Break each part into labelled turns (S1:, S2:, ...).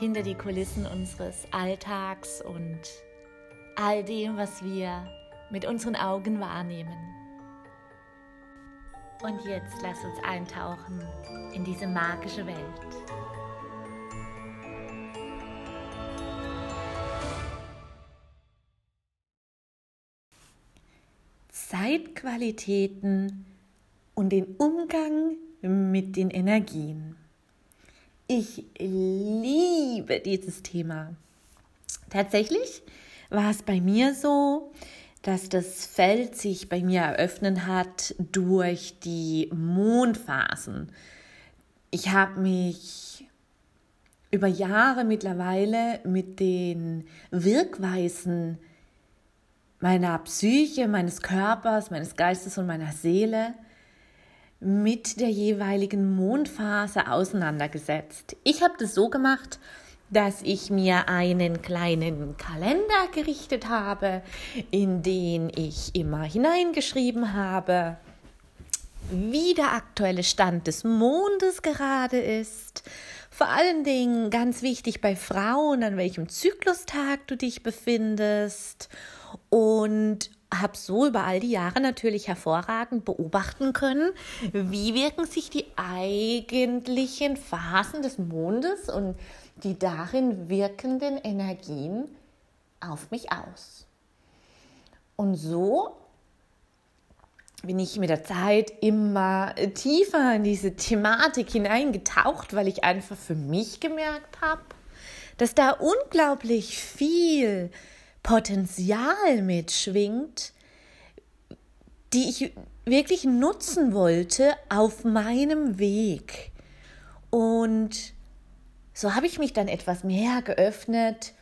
S1: Hinter die Kulissen unseres Alltags und all dem, was wir mit unseren Augen wahrnehmen. Und jetzt lass uns eintauchen in diese magische Welt. Zeitqualitäten und den Umgang mit den Energien. Ich liebe dieses Thema. Tatsächlich war es bei mir so, dass das Feld sich bei mir eröffnen hat durch die Mondphasen. Ich habe mich über Jahre mittlerweile mit den Wirkweisen meiner Psyche, meines Körpers, meines Geistes und meiner Seele mit der jeweiligen Mondphase auseinandergesetzt. Ich habe das so gemacht, dass ich mir einen kleinen Kalender gerichtet habe, in den ich immer hineingeschrieben habe, wie der aktuelle Stand des Mondes gerade ist. Vor allen Dingen ganz wichtig bei Frauen, an welchem Zyklustag du dich befindest und habe so über all die Jahre natürlich hervorragend beobachten können, wie wirken sich die eigentlichen Phasen des Mondes und die darin wirkenden Energien auf mich aus. Und so bin ich mit der Zeit immer tiefer in diese Thematik hineingetaucht, weil ich einfach für mich gemerkt habe, dass da unglaublich viel Potenzial mitschwingt, die ich wirklich nutzen wollte auf meinem Weg. Und so habe ich mich dann etwas mehr geöffnet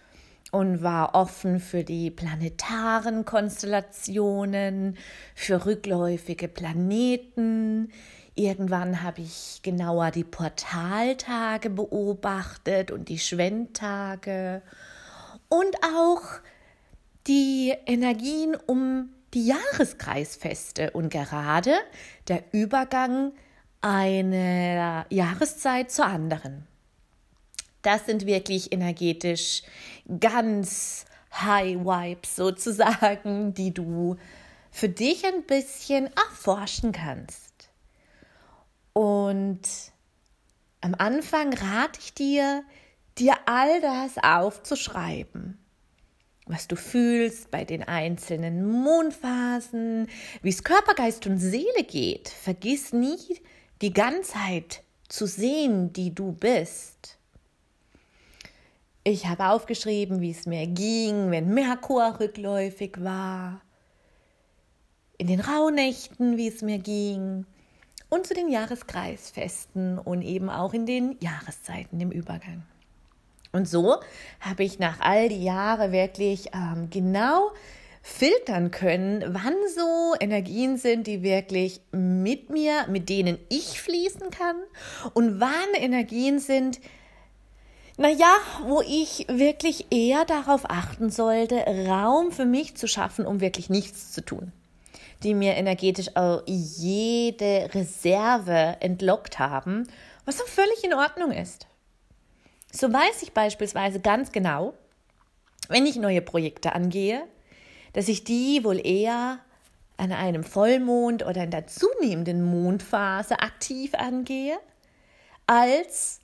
S1: und war offen für die planetaren Konstellationen, für rückläufige Planeten. Irgendwann habe ich genauer die Portaltage beobachtet und die Schwendtage und auch die Energien um die Jahreskreisfeste und gerade der Übergang einer Jahreszeit zur anderen. Das sind wirklich energetisch ganz High Vibes sozusagen, die du für dich ein bisschen erforschen kannst. Und am Anfang rate ich dir, dir all das aufzuschreiben was du fühlst bei den einzelnen Mondphasen, wie es Körper, Geist und Seele geht. Vergiss nie die Ganzheit zu sehen, die du bist. Ich habe aufgeschrieben, wie es mir ging, wenn Merkur rückläufig war, in den Rauhnächten, wie es mir ging und zu den Jahreskreisfesten und eben auch in den Jahreszeiten im Übergang. Und so habe ich nach all die Jahre wirklich ähm, genau filtern können, wann so Energien sind, die wirklich mit mir, mit denen ich fließen kann und wann Energien sind, naja, wo ich wirklich eher darauf achten sollte, Raum für mich zu schaffen, um wirklich nichts zu tun, die mir energetisch auch jede Reserve entlockt haben, was auch völlig in Ordnung ist. So weiß ich beispielsweise ganz genau, wenn ich neue Projekte angehe, dass ich die wohl eher an einem Vollmond oder in der zunehmenden Mondphase aktiv angehe, als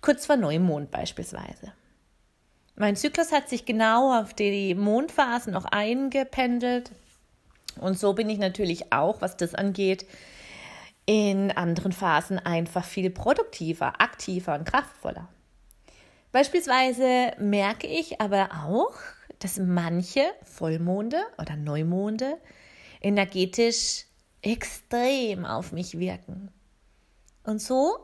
S1: kurz vor Neumond beispielsweise. Mein Zyklus hat sich genau auf die Mondphasen noch eingependelt und so bin ich natürlich auch, was das angeht, in anderen Phasen einfach viel produktiver, aktiver und kraftvoller. Beispielsweise merke ich aber auch, dass manche Vollmonde oder Neumonde energetisch extrem auf mich wirken. Und so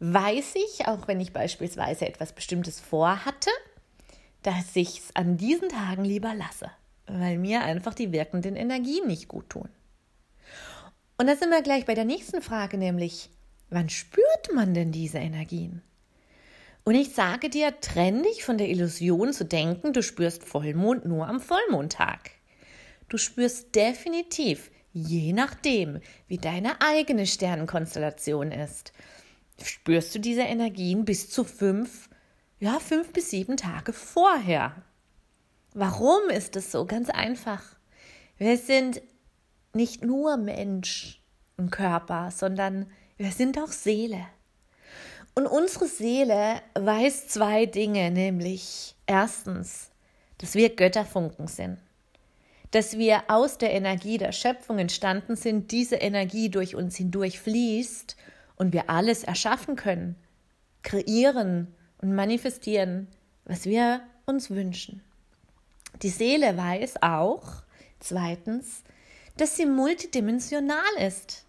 S1: weiß ich, auch wenn ich beispielsweise etwas Bestimmtes vorhatte, dass ich es an diesen Tagen lieber lasse, weil mir einfach die wirkenden Energien nicht gut tun. Und da sind wir gleich bei der nächsten Frage, nämlich, wann spürt man denn diese Energien? Und ich sage dir, trenn dich von der Illusion zu denken, du spürst Vollmond nur am Vollmondtag. Du spürst definitiv, je nachdem, wie deine eigene Sternenkonstellation ist, spürst du diese Energien bis zu fünf, ja, fünf bis sieben Tage vorher. Warum ist es so? Ganz einfach. Wir sind nicht nur Mensch und Körper, sondern wir sind auch Seele. Und unsere Seele weiß zwei Dinge, nämlich erstens, dass wir Götterfunken sind, dass wir aus der Energie der Schöpfung entstanden sind, diese Energie durch uns hindurch fließt und wir alles erschaffen können, kreieren und manifestieren, was wir uns wünschen. Die Seele weiß auch, zweitens, dass sie multidimensional ist.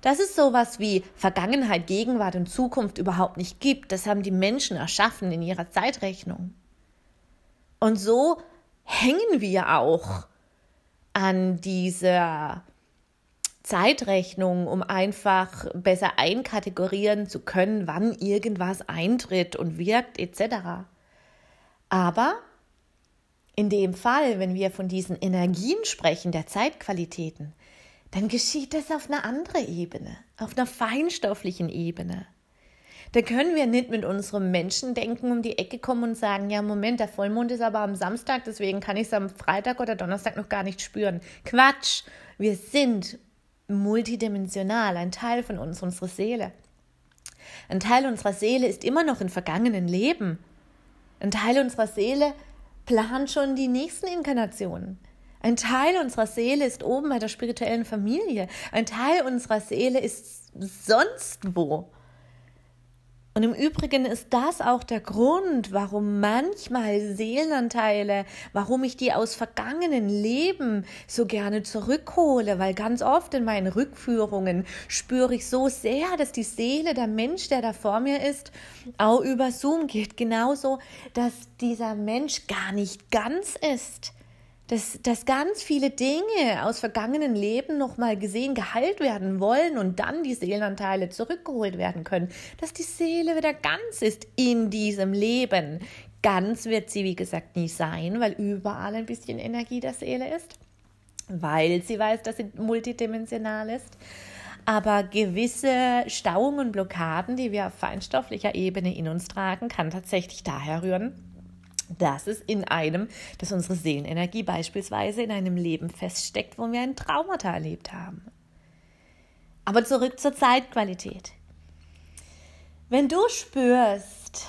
S1: Dass es sowas wie Vergangenheit, Gegenwart und Zukunft überhaupt nicht gibt, das haben die Menschen erschaffen in ihrer Zeitrechnung. Und so hängen wir auch an dieser Zeitrechnung, um einfach besser einkategorieren zu können, wann irgendwas eintritt und wirkt etc. Aber in dem Fall, wenn wir von diesen Energien sprechen, der Zeitqualitäten, dann geschieht das auf einer anderen Ebene, auf einer feinstofflichen Ebene. Da können wir nicht mit unserem Menschendenken um die Ecke kommen und sagen, ja, Moment, der Vollmond ist aber am Samstag, deswegen kann ich es am Freitag oder Donnerstag noch gar nicht spüren. Quatsch! Wir sind multidimensional, ein Teil von uns, unsere Seele. Ein Teil unserer Seele ist immer noch in vergangenen Leben. Ein Teil unserer Seele plant schon die nächsten Inkarnationen. Ein Teil unserer Seele ist oben bei der spirituellen Familie. Ein Teil unserer Seele ist sonst wo. Und im Übrigen ist das auch der Grund, warum manchmal Seelenanteile, warum ich die aus vergangenen Leben so gerne zurückhole, weil ganz oft in meinen Rückführungen spüre ich so sehr, dass die Seele, der Mensch, der da vor mir ist, auch über Zoom geht, genauso, dass dieser Mensch gar nicht ganz ist dass, dass ganz viele Dinge aus vergangenen Leben nochmal gesehen, geheilt werden wollen und dann die Seelenanteile zurückgeholt werden können, dass die Seele wieder ganz ist in diesem Leben. Ganz wird sie, wie gesagt, nie sein, weil überall ein bisschen Energie der Seele ist, weil sie weiß, dass sie multidimensional ist. Aber gewisse Stauungen Blockaden, die wir auf feinstofflicher Ebene in uns tragen, kann tatsächlich daher rühren, dass es in einem, dass unsere Seelenenergie beispielsweise in einem Leben feststeckt, wo wir ein Traumata erlebt haben. Aber zurück zur Zeitqualität. Wenn du spürst,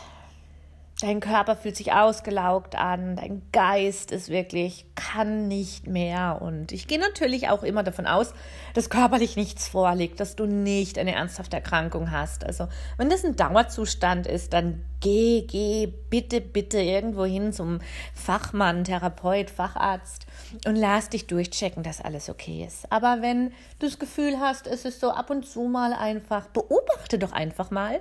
S1: dein Körper fühlt sich ausgelaugt an, dein Geist ist wirklich, kann nicht mehr. Und ich gehe natürlich auch immer davon aus, dass körperlich nichts vorliegt, dass du nicht eine ernsthafte Erkrankung hast. Also, wenn das ein Dauerzustand ist, dann geh, geh bitte, bitte irgendwo hin zum Fachmann, Therapeut, Facharzt und lass dich durchchecken, dass alles okay ist. Aber wenn du das Gefühl hast, es ist so ab und zu mal einfach, beobachte doch einfach mal,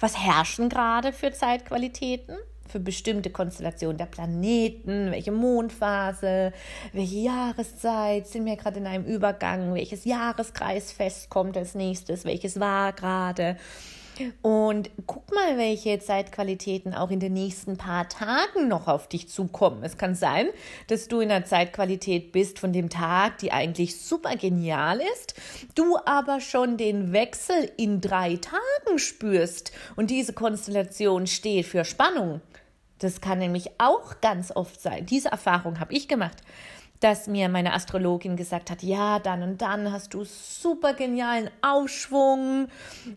S1: was herrschen gerade für Zeitqualitäten für bestimmte Konstellationen der Planeten, welche Mondphase, welche Jahreszeit, sind wir gerade in einem Übergang, welches Jahreskreisfest kommt als nächstes, welches war gerade. Und guck mal, welche Zeitqualitäten auch in den nächsten paar Tagen noch auf dich zukommen. Es kann sein, dass du in einer Zeitqualität bist von dem Tag, die eigentlich super genial ist, du aber schon den Wechsel in drei Tagen spürst und diese Konstellation steht für Spannung. Das kann nämlich auch ganz oft sein. Diese Erfahrung habe ich gemacht, dass mir meine Astrologin gesagt hat, ja, dann und dann hast du super genialen Aufschwung.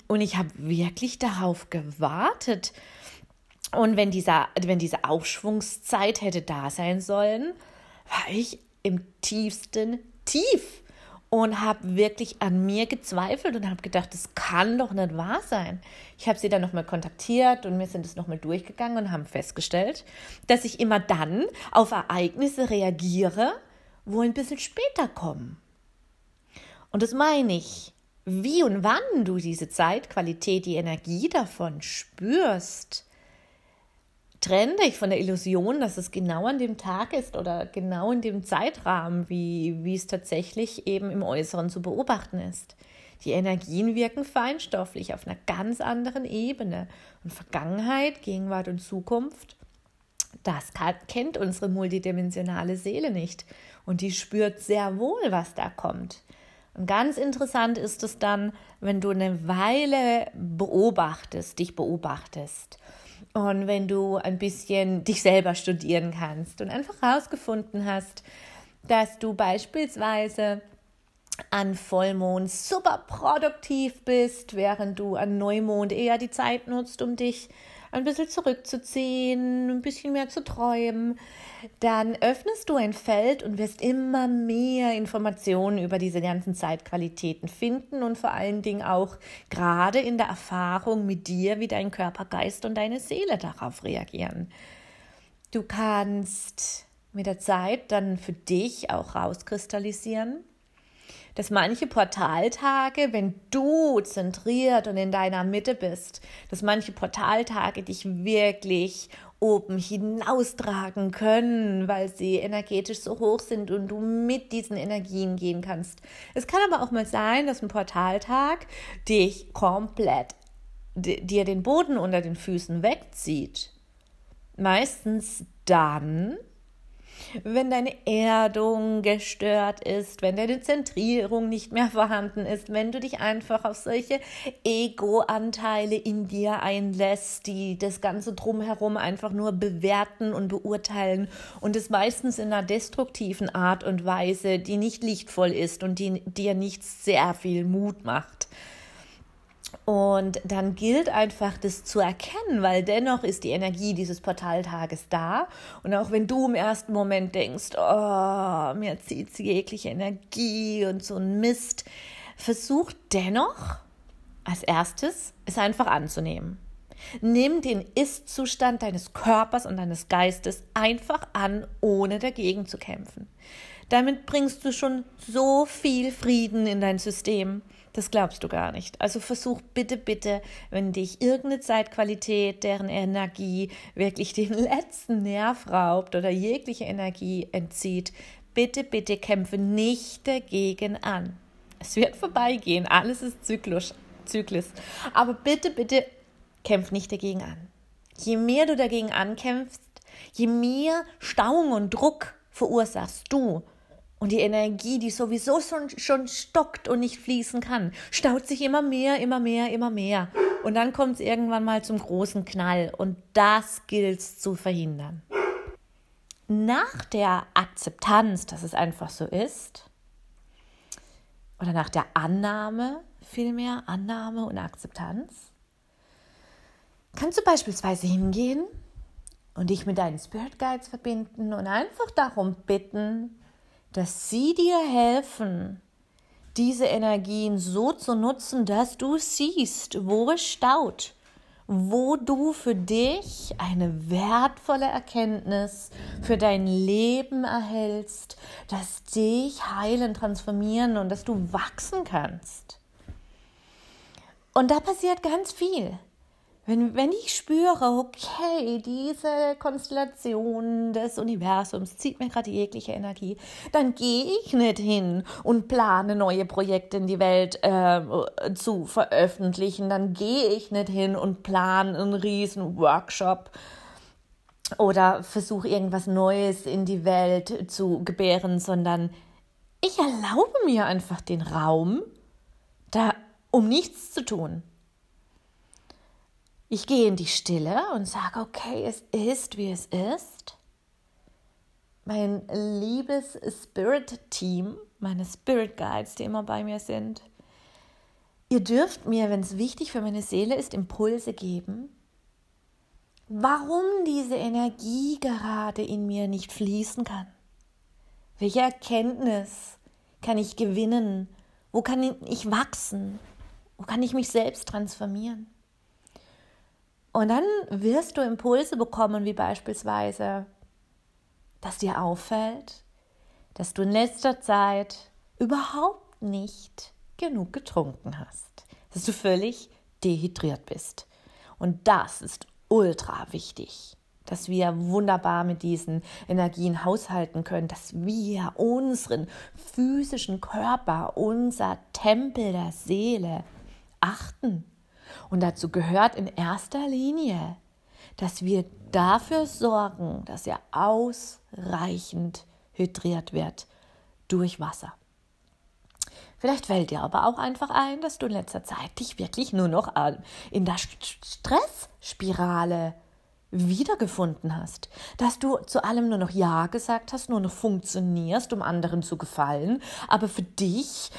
S1: Und ich habe wirklich darauf gewartet. Und wenn, dieser, wenn diese Aufschwungszeit hätte da sein sollen, war ich im tiefsten Tief und habe wirklich an mir gezweifelt und habe gedacht, das kann doch nicht wahr sein. Ich habe sie dann nochmal kontaktiert und wir sind es nochmal durchgegangen und haben festgestellt, dass ich immer dann auf Ereignisse reagiere, wo ein bisschen später kommen. Und das meine ich. wie und wann du diese Zeitqualität, die Energie davon spürst, trenn dich von der Illusion, dass es genau an dem Tag ist oder genau in dem Zeitrahmen, wie, wie es tatsächlich eben im Äußeren zu beobachten ist. Die Energien wirken feinstofflich auf einer ganz anderen Ebene. Und Vergangenheit, Gegenwart und Zukunft, das kennt unsere multidimensionale Seele nicht. Und die spürt sehr wohl, was da kommt. Und ganz interessant ist es dann, wenn du eine Weile beobachtest, dich beobachtest und wenn du ein bisschen dich selber studieren kannst und einfach herausgefunden hast, dass du beispielsweise an Vollmond super produktiv bist, während du an Neumond eher die Zeit nutzt, um dich ein bisschen zurückzuziehen, ein bisschen mehr zu träumen, dann öffnest du ein Feld und wirst immer mehr Informationen über diese ganzen Zeitqualitäten finden und vor allen Dingen auch gerade in der Erfahrung mit dir, wie dein Körper, Geist und deine Seele darauf reagieren. Du kannst mit der Zeit dann für dich auch rauskristallisieren, dass manche Portaltage, wenn du zentriert und in deiner Mitte bist, dass manche Portaltage dich wirklich oben hinaustragen können, weil sie energetisch so hoch sind und du mit diesen Energien gehen kannst. Es kann aber auch mal sein, dass ein Portaltag dich komplett dir den Boden unter den Füßen wegzieht. Meistens dann, wenn deine Erdung gestört ist, wenn deine Zentrierung nicht mehr vorhanden ist, wenn du dich einfach auf solche Ego-Anteile in dir einlässt, die das Ganze drumherum einfach nur bewerten und beurteilen und es meistens in einer destruktiven Art und Weise, die nicht lichtvoll ist und die dir nicht sehr viel Mut macht. Und dann gilt einfach, das zu erkennen, weil dennoch ist die Energie dieses Portaltages da. Und auch wenn du im ersten Moment denkst, oh, mir zieht jegliche Energie und so ein Mist, versuch dennoch als erstes es einfach anzunehmen. Nimm den Ist-Zustand deines Körpers und deines Geistes einfach an, ohne dagegen zu kämpfen. Damit bringst du schon so viel Frieden in dein System. Das glaubst du gar nicht. Also versuch bitte, bitte, wenn dich irgendeine Zeitqualität, deren Energie wirklich den letzten Nerv raubt oder jegliche Energie entzieht, bitte, bitte kämpfe nicht dagegen an. Es wird vorbeigehen, alles ist zyklisch, Zyklus. Aber bitte, bitte kämpf nicht dagegen an. Je mehr du dagegen ankämpfst, je mehr Stauung und Druck verursachst du und die Energie, die sowieso schon, schon stockt und nicht fließen kann, staut sich immer mehr, immer mehr, immer mehr. Und dann kommt es irgendwann mal zum großen Knall. Und das gilt es zu verhindern. Nach der Akzeptanz, dass es einfach so ist, oder nach der Annahme, vielmehr Annahme und Akzeptanz, kannst du beispielsweise hingehen und dich mit deinen Spirit Guides verbinden und einfach darum bitten, dass sie dir helfen, diese Energien so zu nutzen, dass du siehst, wo es staut, wo du für dich eine wertvolle Erkenntnis für dein Leben erhältst, das dich heilen, transformieren und dass du wachsen kannst. Und da passiert ganz viel. Wenn, wenn ich spüre, okay, diese Konstellation des Universums zieht mir gerade jegliche Energie, dann gehe ich nicht hin und plane neue Projekte in die Welt äh, zu veröffentlichen. Dann gehe ich nicht hin und plane einen riesen Workshop oder versuche irgendwas Neues in die Welt zu gebären, sondern ich erlaube mir einfach den Raum, da um nichts zu tun. Ich gehe in die Stille und sage, okay, es ist, wie es ist. Mein liebes Spirit-Team, meine Spirit Guides, die immer bei mir sind, ihr dürft mir, wenn es wichtig für meine Seele ist, Impulse geben, warum diese Energie gerade in mir nicht fließen kann. Welche Erkenntnis kann ich gewinnen? Wo kann ich wachsen? Wo kann ich mich selbst transformieren? Und dann wirst du Impulse bekommen, wie beispielsweise, dass dir auffällt, dass du in letzter Zeit überhaupt nicht genug getrunken hast, dass du völlig dehydriert bist. Und das ist ultra wichtig, dass wir wunderbar mit diesen Energien haushalten können, dass wir unseren physischen Körper, unser Tempel der Seele achten. Und dazu gehört in erster Linie, dass wir dafür sorgen, dass er ausreichend hydriert wird durch Wasser. Vielleicht fällt dir aber auch einfach ein, dass du in letzter Zeit dich wirklich nur noch in der Stressspirale wiedergefunden hast, dass du zu allem nur noch Ja gesagt hast, nur noch funktionierst, um anderen zu gefallen, aber für dich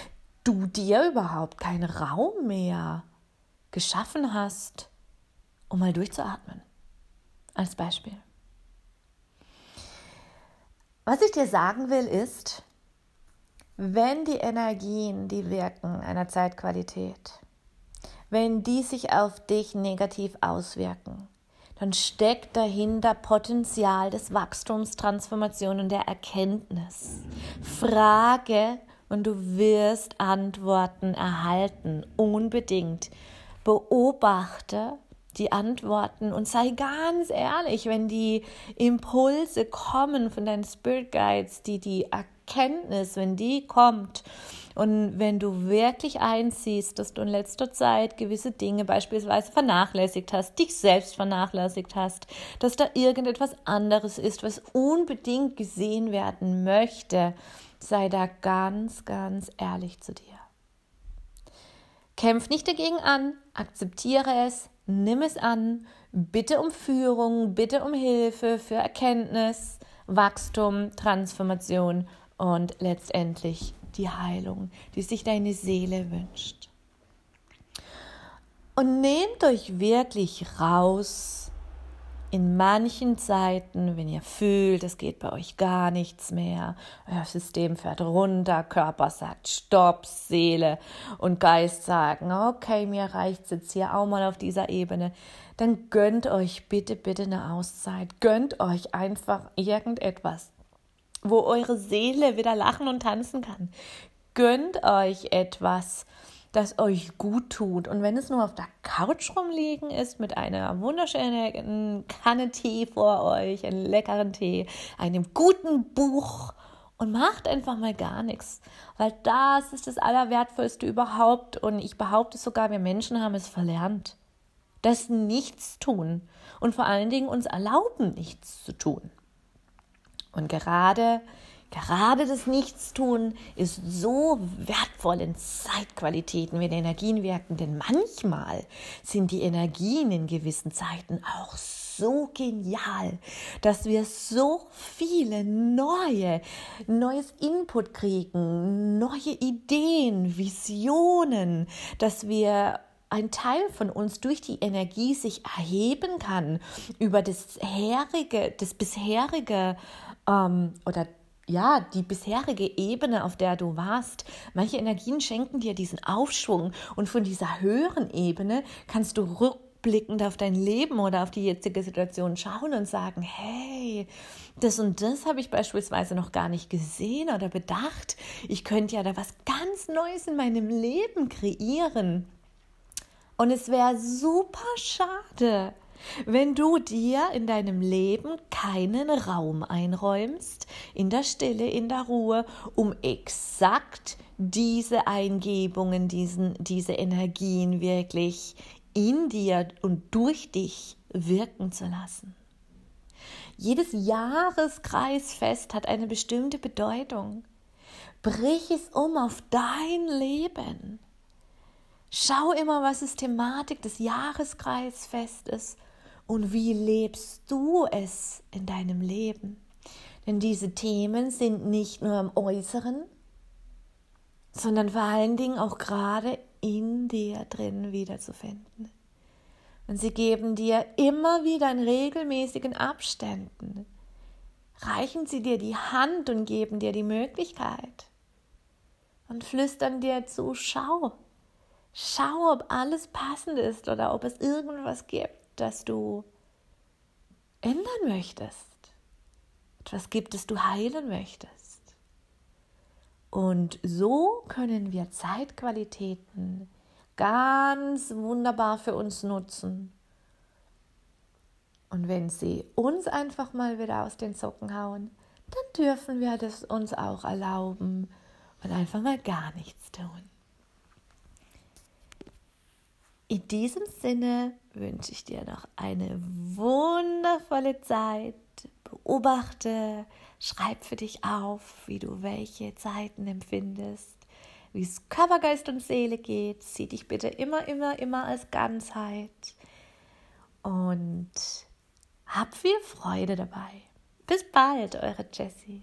S1: du dir überhaupt keinen Raum mehr geschaffen hast, um mal durchzuatmen. Als Beispiel. Was ich dir sagen will, ist, wenn die Energien, die wirken einer Zeitqualität, wenn die sich auf dich negativ auswirken, dann steckt dahinter Potenzial des Wachstums, Transformation und der Erkenntnis. Frage und du wirst Antworten erhalten, unbedingt. Beobachte die Antworten und sei ganz ehrlich, wenn die Impulse kommen von deinen Spirit Guides, die die Erkenntnis, wenn die kommt und wenn du wirklich einsiehst, dass du in letzter Zeit gewisse Dinge beispielsweise vernachlässigt hast, dich selbst vernachlässigt hast, dass da irgendetwas anderes ist, was unbedingt gesehen werden möchte, sei da ganz, ganz ehrlich zu dir. Kämpf nicht dagegen an, akzeptiere es, nimm es an, bitte um Führung, bitte um Hilfe für Erkenntnis, Wachstum, Transformation und letztendlich die Heilung, die sich deine Seele wünscht. Und nehmt euch wirklich raus in manchen Zeiten, wenn ihr fühlt, es geht bei euch gar nichts mehr, euer System fährt runter, Körper sagt Stopp, Seele. Und Geist sagen, okay, mir reicht es jetzt hier auch mal auf dieser Ebene, dann gönnt euch bitte, bitte eine Auszeit, gönnt euch einfach irgendetwas, wo eure Seele wieder lachen und tanzen kann. Gönnt euch etwas, das euch gut tut. Und wenn es nur auf der Couch rumliegen ist mit einer wunderschönen Kanne Tee vor euch, einem leckeren Tee, einem guten Buch und macht einfach mal gar nichts, weil das ist das Allerwertvollste überhaupt. Und ich behaupte sogar, wir Menschen haben es verlernt. Das Nichtstun und vor allen Dingen uns erlauben, nichts zu tun. Und gerade, gerade das Nichtstun ist so wertvoll in Zeitqualitäten, wenn Energien wirken, denn manchmal sind die Energien in gewissen Zeiten auch so genial, dass wir so viele neue, neues Input kriegen, neue Ideen, Visionen, dass wir ein Teil von uns durch die Energie sich erheben kann über das herige, das bisherige ähm, oder ja, die bisherige Ebene, auf der du warst. Manche Energien schenken dir diesen Aufschwung und von dieser höheren Ebene kannst du rückblickend auf dein Leben oder auf die jetzige Situation schauen und sagen, hey, das und das habe ich beispielsweise noch gar nicht gesehen oder bedacht. Ich könnte ja da was ganz Neues in meinem Leben kreieren. Und es wäre super schade, wenn du dir in deinem Leben keinen Raum einräumst, in der Stille, in der Ruhe, um exakt diese Eingebungen, diesen, diese Energien wirklich in dir und durch dich wirken zu lassen. Jedes Jahreskreisfest hat eine bestimmte Bedeutung. Brich es um auf dein Leben. Schau immer, was ist Thematik des Jahreskreisfestes und wie lebst du es in deinem Leben. Denn diese Themen sind nicht nur im Äußeren, sondern vor allen Dingen auch gerade in dir drin wiederzufinden. Und sie geben dir immer wieder in regelmäßigen Abständen, reichen sie dir die Hand und geben dir die Möglichkeit und flüstern dir zu, schau, schau, ob alles passend ist oder ob es irgendwas gibt, das du ändern möchtest. Etwas gibt, das du heilen möchtest. Und so können wir Zeitqualitäten ganz wunderbar für uns nutzen. Und wenn sie uns einfach mal wieder aus den Socken hauen, dann dürfen wir das uns auch erlauben und einfach mal gar nichts tun. In diesem Sinne wünsche ich dir noch eine wundervolle Zeit. Beobachte, schreib für dich auf, wie du welche Zeiten empfindest, wie es Körper, Geist und Seele geht. Sieh dich bitte immer, immer, immer als Ganzheit. Und hab viel Freude dabei. Bis bald, eure Jessie.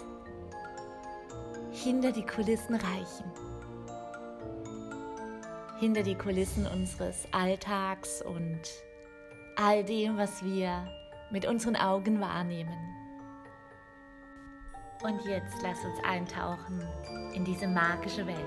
S1: hinter die Kulissen reichen. Hinter die Kulissen unseres Alltags und all dem, was wir mit unseren Augen wahrnehmen. Und jetzt lass uns eintauchen in diese magische Welt.